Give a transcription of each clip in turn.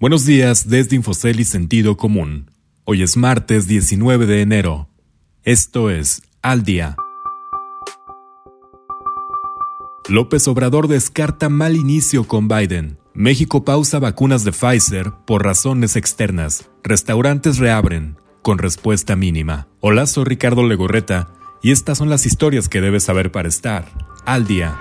Buenos días desde Infocel y Sentido Común. Hoy es martes 19 de enero. Esto es Al Día. López Obrador descarta mal inicio con Biden. México pausa vacunas de Pfizer por razones externas. Restaurantes reabren con respuesta mínima. Hola, soy Ricardo Legorreta y estas son las historias que debes saber para estar al día.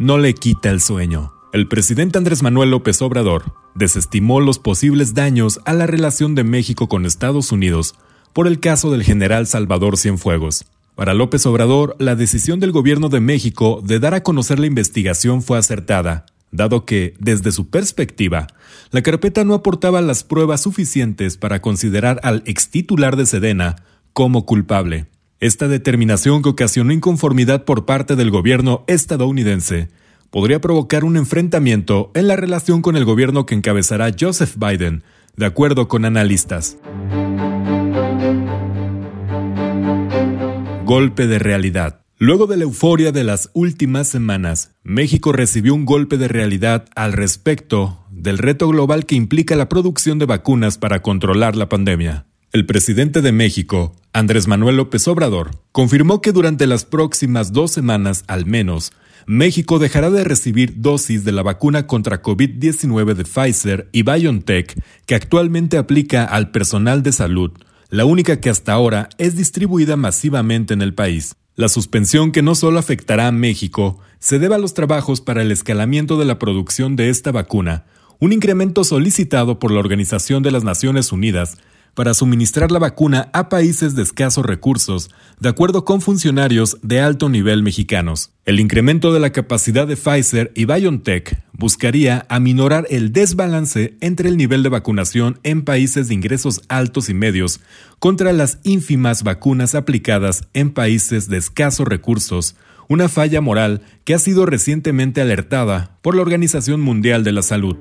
No le quita el sueño. El presidente Andrés Manuel López Obrador desestimó los posibles daños a la relación de México con Estados Unidos por el caso del general Salvador Cienfuegos. Para López Obrador, la decisión del gobierno de México de dar a conocer la investigación fue acertada, dado que, desde su perspectiva, la carpeta no aportaba las pruebas suficientes para considerar al ex titular de Sedena como culpable. Esta determinación que ocasionó inconformidad por parte del gobierno estadounidense podría provocar un enfrentamiento en la relación con el gobierno que encabezará Joseph Biden, de acuerdo con analistas. Golpe de realidad. Luego de la euforia de las últimas semanas, México recibió un golpe de realidad al respecto del reto global que implica la producción de vacunas para controlar la pandemia. El presidente de México, Andrés Manuel López Obrador, confirmó que durante las próximas dos semanas al menos, México dejará de recibir dosis de la vacuna contra COVID-19 de Pfizer y BioNTech que actualmente aplica al personal de salud, la única que hasta ahora es distribuida masivamente en el país. La suspensión que no solo afectará a México se debe a los trabajos para el escalamiento de la producción de esta vacuna, un incremento solicitado por la Organización de las Naciones Unidas para suministrar la vacuna a países de escasos recursos, de acuerdo con funcionarios de alto nivel mexicanos. El incremento de la capacidad de Pfizer y BioNTech buscaría aminorar el desbalance entre el nivel de vacunación en países de ingresos altos y medios contra las ínfimas vacunas aplicadas en países de escasos recursos, una falla moral que ha sido recientemente alertada por la Organización Mundial de la Salud.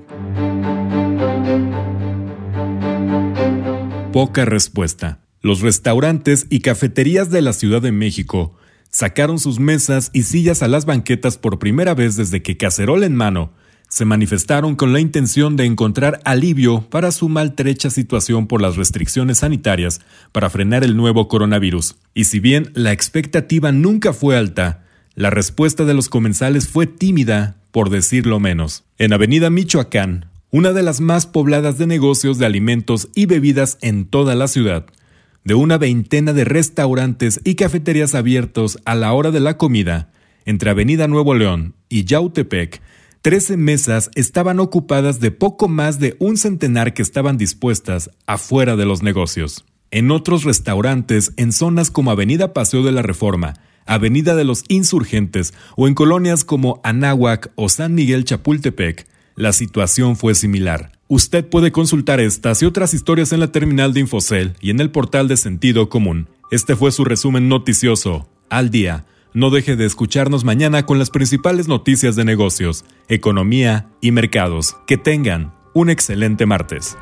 Poca respuesta. Los restaurantes y cafeterías de la Ciudad de México sacaron sus mesas y sillas a las banquetas por primera vez desde que Cacerol en mano se manifestaron con la intención de encontrar alivio para su maltrecha situación por las restricciones sanitarias para frenar el nuevo coronavirus. Y si bien la expectativa nunca fue alta, la respuesta de los comensales fue tímida, por decirlo menos. En Avenida Michoacán, una de las más pobladas de negocios de alimentos y bebidas en toda la ciudad, de una veintena de restaurantes y cafeterías abiertos a la hora de la comida, entre Avenida Nuevo León y Yautepec, 13 mesas estaban ocupadas de poco más de un centenar que estaban dispuestas afuera de los negocios. En otros restaurantes, en zonas como Avenida Paseo de la Reforma, Avenida de los Insurgentes o en colonias como Anáhuac o San Miguel Chapultepec, la situación fue similar. Usted puede consultar estas y otras historias en la terminal de Infocel y en el portal de Sentido Común. Este fue su resumen noticioso. Al día. No deje de escucharnos mañana con las principales noticias de negocios, economía y mercados. Que tengan un excelente martes.